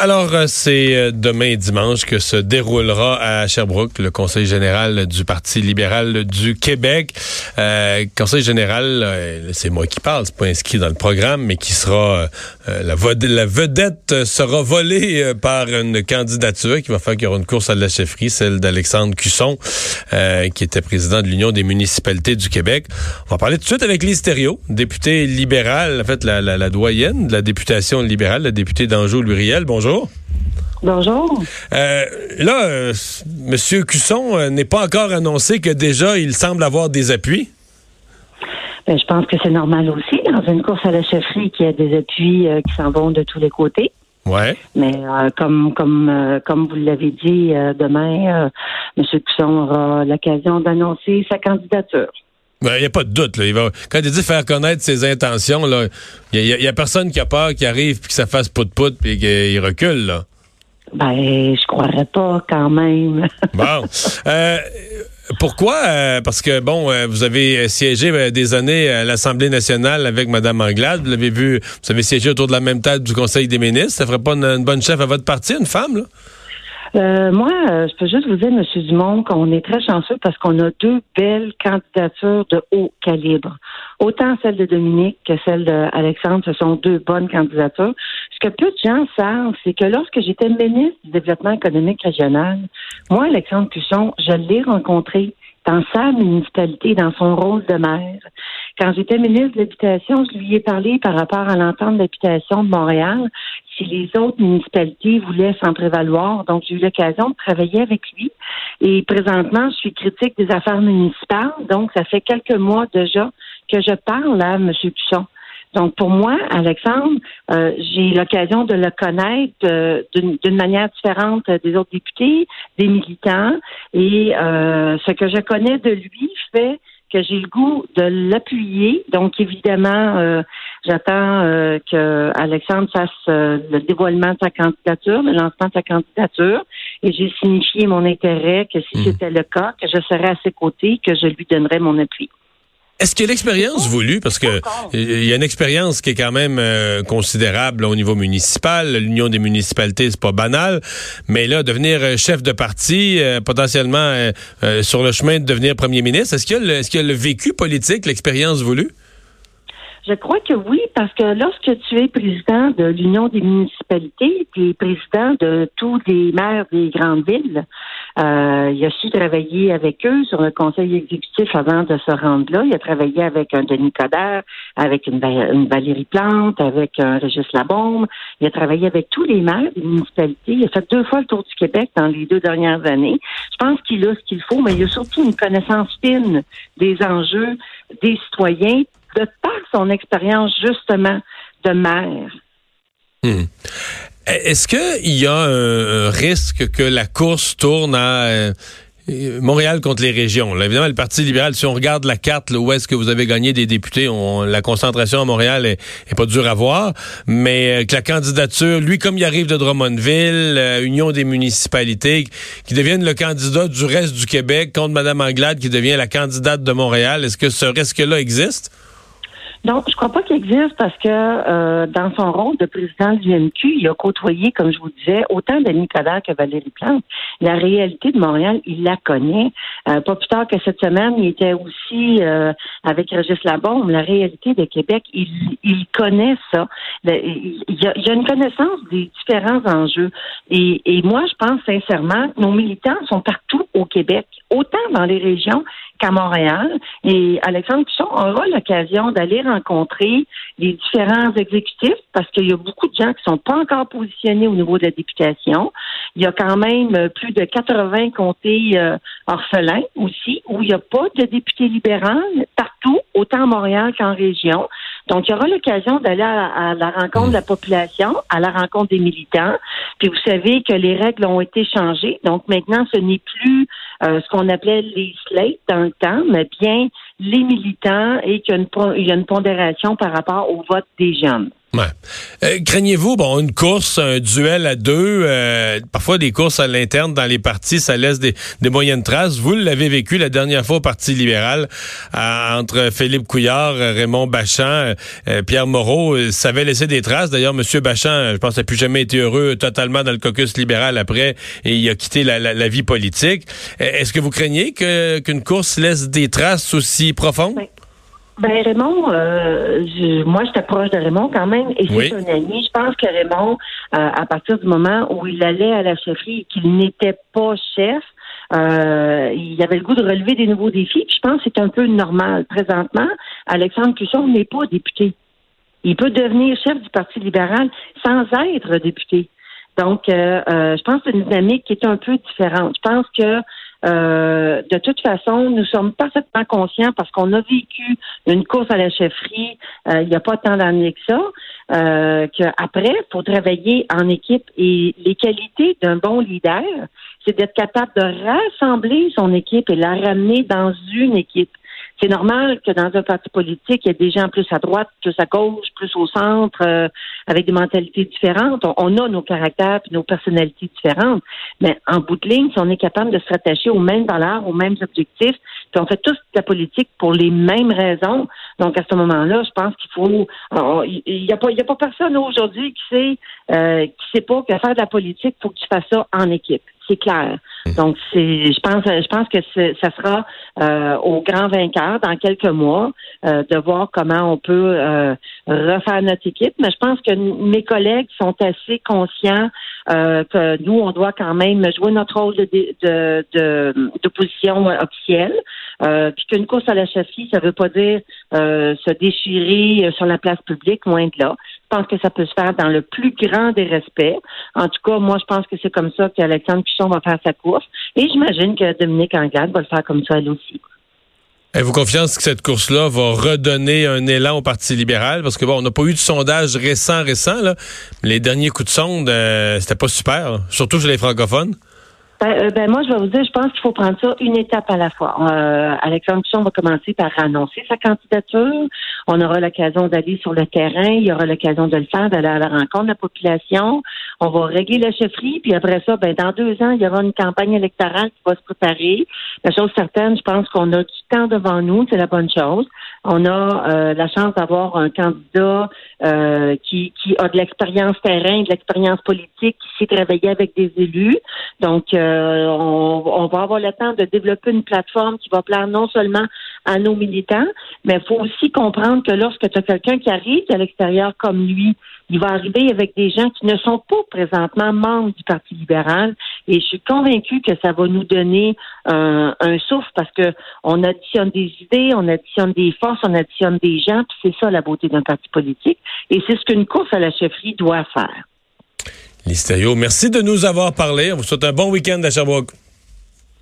Alors, euh, c'est euh, demain dimanche que se déroulera à Sherbrooke le Conseil général du Parti libéral du Québec. Euh, Conseil général, c'est moi qui parle, c'est pas inscrit dans le programme, mais qui sera la, la, vedette sera volée par une candidature qui va faire qu'il y aura une course à la chefferie, celle d'Alexandre Cusson, qui était président de l'Union des municipalités du Québec. On va parler tout de suite avec Lise Thériault, députée libérale, en fait la, la, la doyenne de la députation libérale, la députée d'Anjou-Luriel. Bonjour. Bonjour. Bonjour. Euh, là, euh, M. Cusson euh, n'est pas encore annoncé que déjà il semble avoir des appuis? Ben, je pense que c'est normal aussi dans une course à la chefferie qu'il y a des appuis qui s'en vont de tous les côtés. Ouais. Mais comme comme comme vous l'avez dit, demain, M. Cusson aura l'occasion d'annoncer sa candidature. Il ben, n'y a pas de doute. Là. Il va, quand il dit faire connaître ses intentions, il n'y a, personne qui a peur qui arrive puis que ça fasse pout-pout puis qu'il recule. Là. Ben, je croirais pas quand même. bon. Euh, pourquoi? Euh, parce que, bon, euh, vous avez siégé des années à l'Assemblée nationale avec Mme Anglade. Vous l'avez vu, vous avez siégé autour de la même table du Conseil des ministres. Ça ferait pas une bonne chef à votre parti, une femme, là? Euh, moi, euh, je peux juste vous dire, M. Dumont, qu'on est très chanceux parce qu'on a deux belles candidatures de haut calibre. Autant celle de Dominique que celle d'Alexandre, ce sont deux bonnes candidatures. Ce que peu de gens savent, c'est que lorsque j'étais ministre du Développement économique régional, moi, Alexandre Cusson, je l'ai rencontré dans sa municipalité, dans son rôle de maire. Quand j'étais ministre de l'Habitation, je lui ai parlé par rapport à l'entente d'habitation de Montréal, si les autres municipalités voulaient s'en prévaloir. Donc, j'ai eu l'occasion de travailler avec lui. Et présentement, je suis critique des affaires municipales. Donc, ça fait quelques mois déjà que je parle à M. Cusson. Donc, pour moi, Alexandre, euh, j'ai l'occasion de le connaître euh, d'une manière différente des autres députés, des militants. Et euh, ce que je connais de lui fait que j'ai le goût de l'appuyer. Donc, évidemment, j'attends que Alexandre fasse le dévoilement de sa candidature, le lancement de sa candidature. Et j'ai signifié mon intérêt que si mmh. c'était le cas, que je serais à ses côtés, que je lui donnerais mon appui. Est-ce qu'il y a l'expérience voulue? Parce que il y a une expérience qui est quand même euh, considérable au niveau municipal. L'Union des municipalités, c'est pas banal. Mais là, devenir euh, chef de parti, euh, potentiellement sur le chemin de devenir premier ministre, est-ce qu'il y, est qu'il y a le vécu politique, l'expérience voulue? Je crois que oui, parce que lorsque tu es président de l'Union des municipalités, tu es président de tous les maires des grandes villes. Euh, il a su travailler avec eux sur le conseil exécutif avant de se rendre là. Il a travaillé avec un Denis Coderre, avec une, Valérie Plante, avec un Régis Labombe. Il a travaillé avec tous les maires des municipalités. Il a fait deux fois le tour du Québec dans les deux dernières années. Je pense qu'il a ce qu'il faut, mais il a surtout une connaissance fine des enjeux des citoyens de par son expérience justement de maire. Hmm. Est-ce qu'il y a un, risque que la course tourne à euh, Montréal contre les régions? Là, évidemment, le Parti libéral, si on regarde la carte, où est-ce que vous avez gagné des députés, la concentration à Montréal est, pas dure à voir, mais euh, que la candidature, lui, comme il arrive de Drummondville, euh, Union des municipalités, qui devienne le candidat du reste du Québec contre Mme Anglade, qui devient la candidate de Montréal, est-ce que ce risque-là existe? Non, je crois pas qu'il existe parce que euh, dans son rôle de président du MQ, il a côtoyé, comme je vous disais, autant de Nicolas que Valérie Plante. La réalité de Montréal, il la connaît. Euh, pas plus tard que cette semaine, il était aussi euh, avec Régis Labombe. La réalité de Québec, il, il connaît ça. il, y a, il, a, une connaissance des différents enjeux. Et, et moi, je pense sincèrement nos militants sont partout au Québec, autant dans les régions qu'à Montréal. Et Alexandre Pichon aura l'occasion d'aller rencontrer les différents exécutifs parce qu'il y a beaucoup de gens qui sont pas encore positionnés au niveau de la députation. Il y a quand même plus de 80 comtés euh, orphelins aussi où il n'y a pas de député libéral partout, autant à Montréal qu'en région. Donc, il y aura l'occasion d'aller à, la rencontre de la population, à la rencontre des militants. Puis vous savez que les règles ont été changées. Donc maintenant, ce n'est plus euh, ce qu'on appelait les slates le temps, mais bien les militants et qu'il y une, y a une pondération par rapport au vote des jeunes. Ouais. Euh, craignez-vous, bon, une course, un duel à deux, euh, parfois des courses à l'interne dans les partis, ça laisse des, moyennes traces. Vous l'avez vécu la dernière fois au Parti libéral entre Philippe Couillard, Raymond Bachand, euh, Pierre Moreau. Ça avait laissé des traces. D'ailleurs, M. Bachand, je pense, n'a plus jamais été heureux totalement dans le caucus libéral après et il a quitté la, vie politique. Est-ce que vous craignez qu'une course laisse des traces aussi profondes? Ben Raymond, euh, je, moi je t'approche de Raymond quand même, et c'est un ami. Je pense que Raymond, euh, à partir du moment où il allait à la chefferie et qu'il n'était pas chef, euh, il avait le goût de relever des nouveaux défis. Puis je pense que c'est un peu normal. Présentement, Alexandre Cusson n'est pas député. Il peut devenir chef du Parti libéral sans être député. Donc, euh, je pense que c'est une dynamique qui est un peu différente. Je pense que euh, de toute façon, nous sommes parfaitement conscients parce qu'on a vécu une course à la chefferie euh, il n'y a pas tant d'années que ça, euh, qu'après, il faut travailler en équipe. Et les qualités d'un bon leader, c'est d'être capable de rassembler son équipe et la ramener dans une équipe. C'est normal que dans un parti politique, il y ait des gens plus à droite, plus à gauche, plus au centre, euh, avec des mentalités différentes. On, a nos caractères et nos personnalités différentes. Mais en bout de ligne, si on est capable de se rattacher aux mêmes valeurs, aux mêmes objectifs, puis on fait tous de la politique pour les mêmes raisons. Donc à ce moment-là, je pense qu'il faut. Il n'y a pas, il a pas personne aujourd'hui qui sait, euh, qui sait pas que faire de la politique, faut que tu fasses ça en équipe c'est clair. Mmh. Donc, c'est, je pense, je pense que ça sera euh, au grand vainqueur dans quelques mois euh, de voir comment on peut euh, refaire notre équipe. Mais je pense que mes collègues sont assez conscients que nous, on doit quand même jouer notre rôle de, de, de, d'opposition officielle. puis qu'une course à la chefferie, ça veut pas dire se déchirer sur la place publique, loin de là. Je pense que ça peut se faire dans le plus grand des respects. En tout cas, moi, je pense que c'est comme ça qu'Alexandre Pichon va faire sa course. Et j'imagine que Dominique Anglade va le faire comme ça, elle aussi. Avez-vous confiance que cette course-là va redonner un élan au Parti libéral? Parce que bon, on n'a pas eu de sondage récent, récent, là. Les derniers coups de sonde, euh, c'était pas super, surtout chez les francophones. Ben, euh, ben, moi, je vais vous dire, je pense qu'il faut prendre ça une étape à la fois. Euh, Alexandre Pichon va commencer par annoncer sa candidature. On aura l'occasion d'aller sur le terrain. Il y aura l'occasion de le faire, d'aller à la rencontre de la population. On va régler la chefferie. Puis après ça, ben, dans deux ans, il y aura une campagne électorale qui va se préparer. La chose certaine, je pense qu'on a du temps devant nous. C'est la bonne chose. On a euh, la chance d'avoir un candidat euh, qui, qui a de l'expérience terrain, de l'expérience politique, qui sait travailler avec des élus. Donc, euh, on, on, va avoir le temps de développer une plateforme qui va plaire non seulement à nos militants, mais il faut aussi comprendre que lorsque tu as quelqu'un qui arrive à l'extérieur comme lui, il va arriver avec des gens qui ne sont pas présentement membres du Parti libéral. Et je suis convaincue que ça va nous donner un, un souffle parce que on additionne des idées, on additionne des forces, on additionne des gens, puis c'est ça la beauté d'un parti politique. Et c'est ce qu'une course à la chefferie doit faire. Listerio, merci de nous avoir parlé. On vous souhaite un bon week-end à Sherbrooke.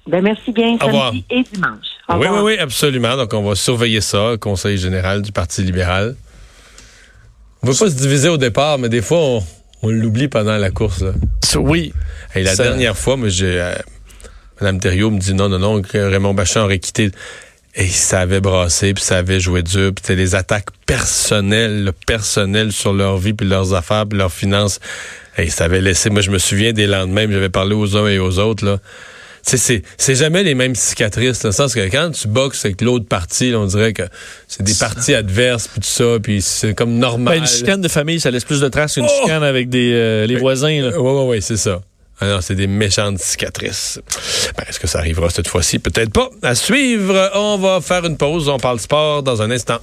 Ben merci bien, samedi et dimanche. oui, oui, oui, absolument. Donc, on va surveiller ça, Conseil général du Parti libéral. On ne veut pas se diviser au départ, mais des fois, on, l'oublie pendant la course. Oui. Et la dernière fois, moi, j'ai, euh, Mme Thériault me dit non, non, non, que Raymond Bachand aurait quitté. Et ça avait brassé, puis ça avait joué dur, puis c'était des attaques personnelles, personnelles sur leur vie, puis leurs affaires, puis leurs finances. Et ça avait laissé, moi je me souviens des lendemains, j'avais parlé aux uns et aux autres, là. C'est, c'est jamais les mêmes cicatrices, dans le sens que quand tu boxes avec l'autre partie, on dirait que c'est des parties adverses, puis tout ça, puis c'est comme normal. Ben, une chicane de famille, ça laisse plus de traces qu'une oh! chicane avec des, euh, les ben, voisins. Oui, oui, oui, c'est ça. Ah c'est des méchantes cicatrices. Ben, est-ce que ça arrivera cette fois-ci? Peut-être pas. À suivre, on va faire une pause. On parle sport dans un instant.